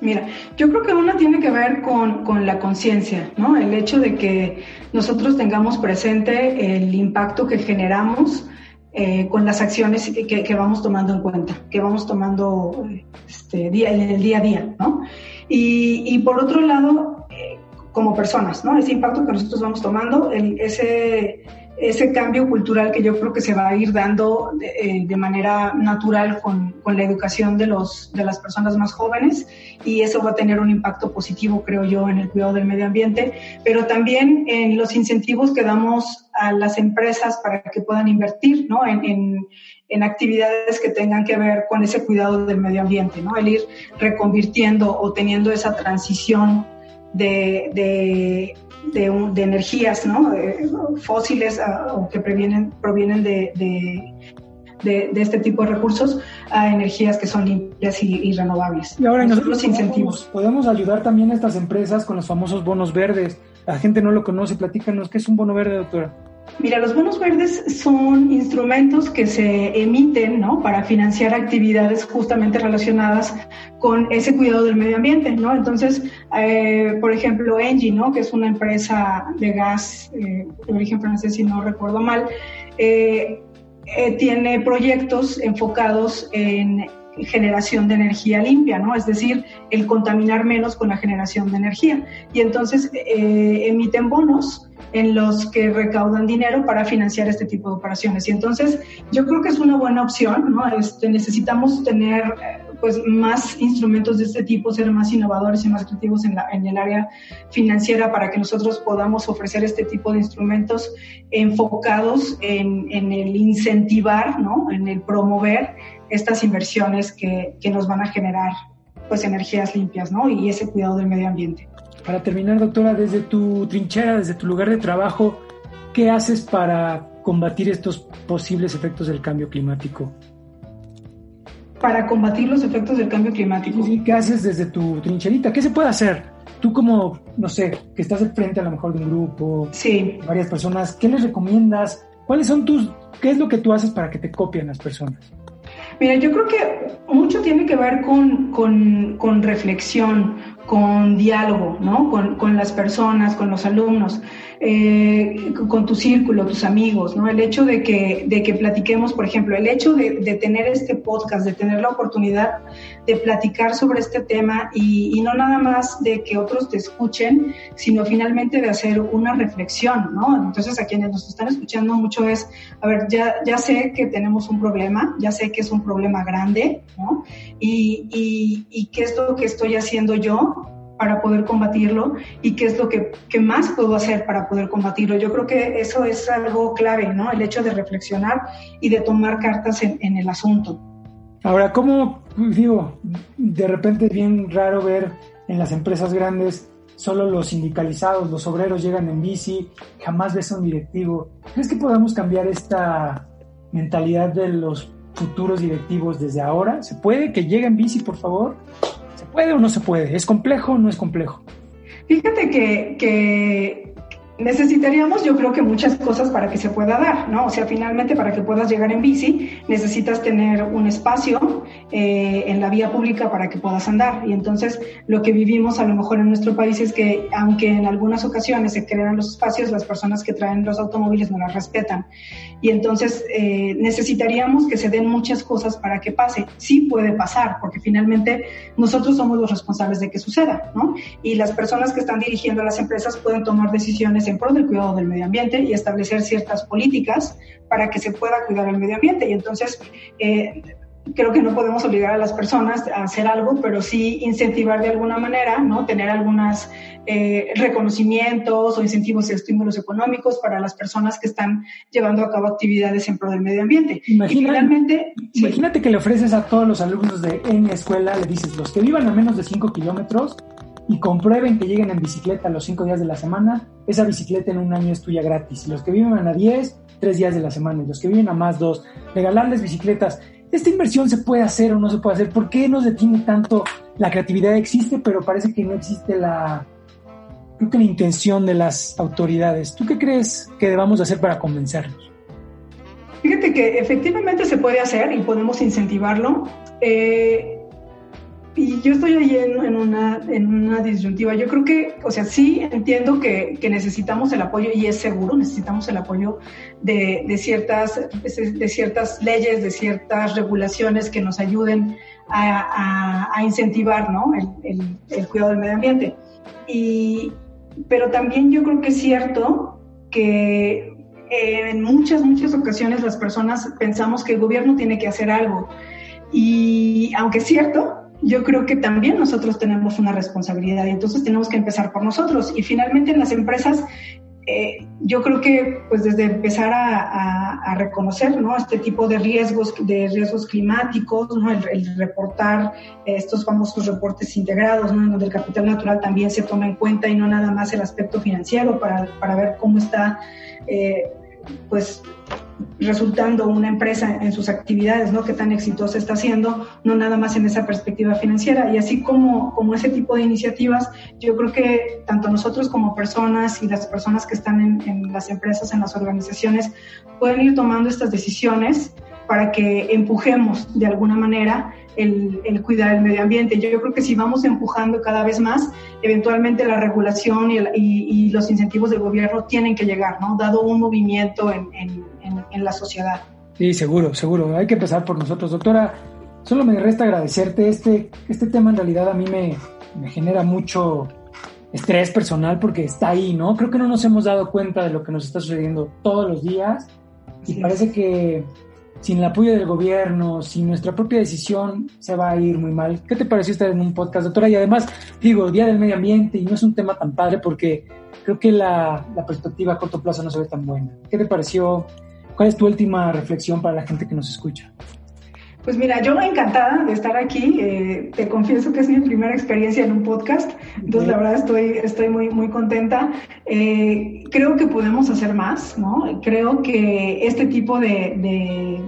Mira, yo creo que una tiene que ver con, con la conciencia, ¿no? El hecho de que nosotros tengamos presente el impacto que generamos eh, con las acciones que, que, vamos tomando en cuenta, que vamos tomando este, día, el día a día, ¿no? Y, y por otro lado, eh, como personas, ¿no? Ese impacto que nosotros vamos tomando, el, ese, ese cambio cultural que yo creo que se va a ir dando de, eh, de manera natural con, con, la educación de, los, de las personas más jóvenes y eso va a tener un impacto positivo, creo yo, en el cuidado del medio ambiente, pero también en los incentivos que damos a las empresas para que puedan invertir ¿no? en, en, en actividades que tengan que ver con ese cuidado del medio ambiente, ¿no? el ir reconvirtiendo o teniendo esa transición de, de de, un, de, energías ¿no? de, fósiles uh, o que provienen, provienen de, de, este tipo de recursos a energías que son limpias y, y renovables. Y ahora nosotros los incentivos. Podemos, podemos ayudar también a estas empresas con los famosos bonos verdes. La gente no lo conoce, platícanos, ¿qué es un bono verde, doctora? Mira, los bonos verdes son instrumentos que se emiten ¿no? para financiar actividades justamente relacionadas con ese cuidado del medio ambiente. ¿no? Entonces, eh, por ejemplo, Engie, ¿no? que es una empresa de gas de origen francés, si no recuerdo mal, eh, eh, tiene proyectos enfocados en generación de energía limpia, ¿no? Es decir, el contaminar menos con la generación de energía. Y entonces eh, emiten bonos en los que recaudan dinero para financiar este tipo de operaciones. Y entonces yo creo que es una buena opción, ¿no? Este, necesitamos tener eh, pues más instrumentos de este tipo, ser más innovadores y más creativos en, la, en el área financiera para que nosotros podamos ofrecer este tipo de instrumentos enfocados en, el incentivar, ¿no? En el promover estas inversiones que, que nos van a generar pues energías limpias, ¿no? Y ese cuidado del medio ambiente. Para terminar, doctora, desde tu trinchera, desde tu lugar de trabajo, ¿qué haces para combatir estos posibles efectos del cambio climático? Para combatir los efectos del cambio climático. Sí, ¿Qué haces desde tu trincherita? ¿Qué se puede hacer? Tú como, no sé, que estás de frente a lo mejor de un grupo, Sí. varias personas, ¿qué les recomiendas? ¿Cuáles son tus, qué es lo que tú haces para que te copien las personas? Mira, yo creo que mucho tiene que ver con, con, con reflexión, con diálogo, ¿no? Con, con, las personas, con los alumnos, eh, con tu círculo, tus amigos, ¿no? El hecho de que, de que platiquemos, por ejemplo, el hecho de, de tener este podcast, de tener la oportunidad de platicar sobre este tema y, y, no nada más de que otros te escuchen, sino finalmente de hacer una reflexión, ¿no? Entonces a quienes nos están escuchando mucho es, a ver, ya, ya sé que tenemos un problema, ya sé que es un problema grande, ¿no? Y, y, y qué es lo que estoy haciendo yo para poder combatirlo y qué es lo que, que, más puedo hacer para poder combatirlo. Yo creo que eso es algo clave, ¿no? El hecho de reflexionar y de tomar cartas en, en el asunto. Ahora, ¿cómo, digo, de repente es bien raro ver en las empresas grandes solo los sindicalizados, los obreros llegan en bici, jamás ves a un directivo? ¿Crees que podamos cambiar esta mentalidad de los futuros directivos desde ahora? ¿Se puede que llegue en bici, por favor? ¿Se puede o no se puede? ¿Es complejo o no es complejo? Fíjate que, que, necesitaríamos, yo creo que muchas cosas para que se pueda dar, ¿no? O sea, finalmente para que puedas llegar en bici necesitas tener un espacio eh, en la vía pública para que puedas andar. Y entonces lo que vivimos a lo mejor en nuestro país es que aunque en algunas ocasiones se crean los espacios, las personas que traen los automóviles no las respetan. Y entonces eh, necesitaríamos que se den muchas cosas para que pase. Sí puede pasar, porque finalmente nosotros somos los responsables de que suceda, ¿no? Y las personas que están dirigiendo las empresas pueden tomar decisiones en pro del cuidado del medio ambiente y establecer ciertas políticas para que se pueda cuidar el medio ambiente. Y entonces, eh, creo que no podemos obligar a las personas a hacer algo, pero sí incentivar de alguna manera, ¿no? Tener algunos eh, reconocimientos o incentivos y estímulos económicos para las personas que están llevando a cabo actividades en pro del medio ambiente. Imagina, y finalmente, imagínate sí. que le ofreces a todos los alumnos de en escuela, le dices, los que vivan a menos de 5 kilómetros, y comprueben que lleguen en bicicleta los cinco días de la semana, esa bicicleta en un año es tuya gratis. Los que viven a 10, tres días de la semana. Y los que viven a más, dos. Regalarles bicicletas. ¿Esta inversión se puede hacer o no se puede hacer? ¿Por qué nos detiene tanto? La creatividad existe, pero parece que no existe la, creo que la intención de las autoridades. ¿Tú qué crees que debamos hacer para convencerlos? Fíjate que efectivamente se puede hacer y podemos incentivarlo. Eh, y yo estoy ahí en, una, en una disyuntiva. Yo creo que, o sea, sí entiendo que, que necesitamos el apoyo y es seguro, necesitamos el apoyo de, de, ciertas, de ciertas leyes, de ciertas regulaciones que nos ayuden a, a, a incentivar ¿no? el, el, el, cuidado del medio ambiente. Y, pero también yo creo que es cierto que en muchas, muchas ocasiones las personas pensamos que el gobierno tiene que hacer algo. Y aunque es cierto, yo creo que también nosotros tenemos una responsabilidad y entonces tenemos que empezar por nosotros. Y finalmente en las empresas, eh, yo creo que pues desde empezar a, reconocer ¿no? este tipo de riesgos, de riesgos climáticos, ¿no? el, reportar estos famosos reportes integrados, ¿no? donde el capital natural también se toma en cuenta y no nada más el aspecto financiero para, para ver cómo está... Eh, pues resultando una empresa en sus actividades, ¿no? Qué tan exitosa está siendo, no nada más en esa perspectiva financiera. Y así como, como ese tipo de iniciativas, yo creo que tanto nosotros como personas y las personas que están en, en las empresas, en las organizaciones, pueden ir tomando estas decisiones para que empujemos de alguna manera el, el, cuidar el medio ambiente. Yo, creo que si vamos empujando cada vez más, eventualmente la regulación y, el, y, y los incentivos del gobierno tienen que llegar, ¿no? Dado un movimiento en, en, en, la sociedad. Sí, seguro, seguro. Hay que empezar por nosotros. Doctora, solo me resta agradecerte. Este, este tema en realidad a mí me, me genera mucho estrés personal porque está ahí, ¿no? Creo que no nos hemos dado cuenta de lo que nos está sucediendo todos los días y sí. parece que sin el apoyo del gobierno, sin nuestra propia decisión, se va a ir muy mal. ¿Qué te pareció estar en un podcast, doctora? Y además, digo, Día del Medio Ambiente, y no es un tema tan padre porque creo que la, la perspectiva a corto plazo no se ve tan buena. ¿Qué te pareció? ¿Cuál es tu última reflexión para la gente que nos escucha? Pues mira, yo encantada de estar aquí. Eh, te confieso que es mi primera experiencia en un podcast, entonces la verdad estoy, estoy muy, muy contenta. Eh, creo que podemos hacer más, ¿no? Creo que este tipo de, de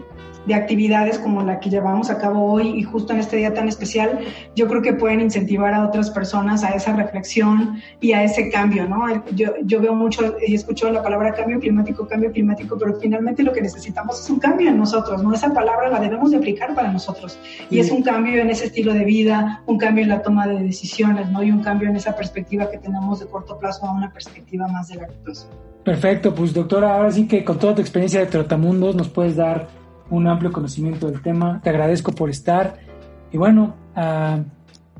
de actividades como la que llevamos a cabo hoy y justo en este día tan especial, yo creo que pueden incentivar a otras personas a esa reflexión y a ese cambio, ¿no? Yo, yo veo mucho y escucho la palabra cambio climático, cambio climático, pero finalmente lo que necesitamos es un cambio en nosotros, ¿no? Esa palabra la debemos de aplicar para nosotros y sí. es un cambio en ese estilo de vida, un cambio en la toma de decisiones, ¿no? Y un cambio en esa perspectiva que tenemos de corto plazo a una perspectiva más de largo plazo. Perfecto, pues doctora, ahora sí que con toda tu experiencia de Trotamundos nos puedes dar un amplio conocimiento del tema. Te agradezco por estar y bueno, a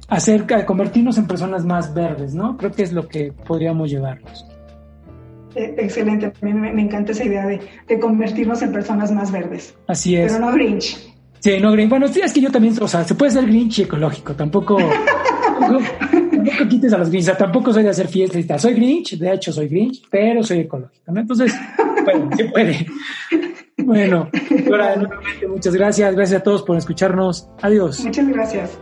hacer, a convertirnos en personas más verdes, ¿no? Creo que es lo que podríamos llevarnos. Excelente, a mí me, me encanta esa idea de, de, convertirnos en personas más verdes. Así es. Pero no Grinch. Sí, no Grinch. Bueno, sí, es que yo también, o sea, se puede ser Grinch y ecológico, tampoco, tampoco, tampoco quites a los Grinch, o sea, tampoco soy de hacer fiestas. Soy Grinch, de hecho soy Grinch, pero soy ecológico, ¿no? Entonces, bueno, se puede. Bueno, Dora, nuevamente muchas gracias. Gracias a todos por escucharnos. Adiós. Muchas gracias.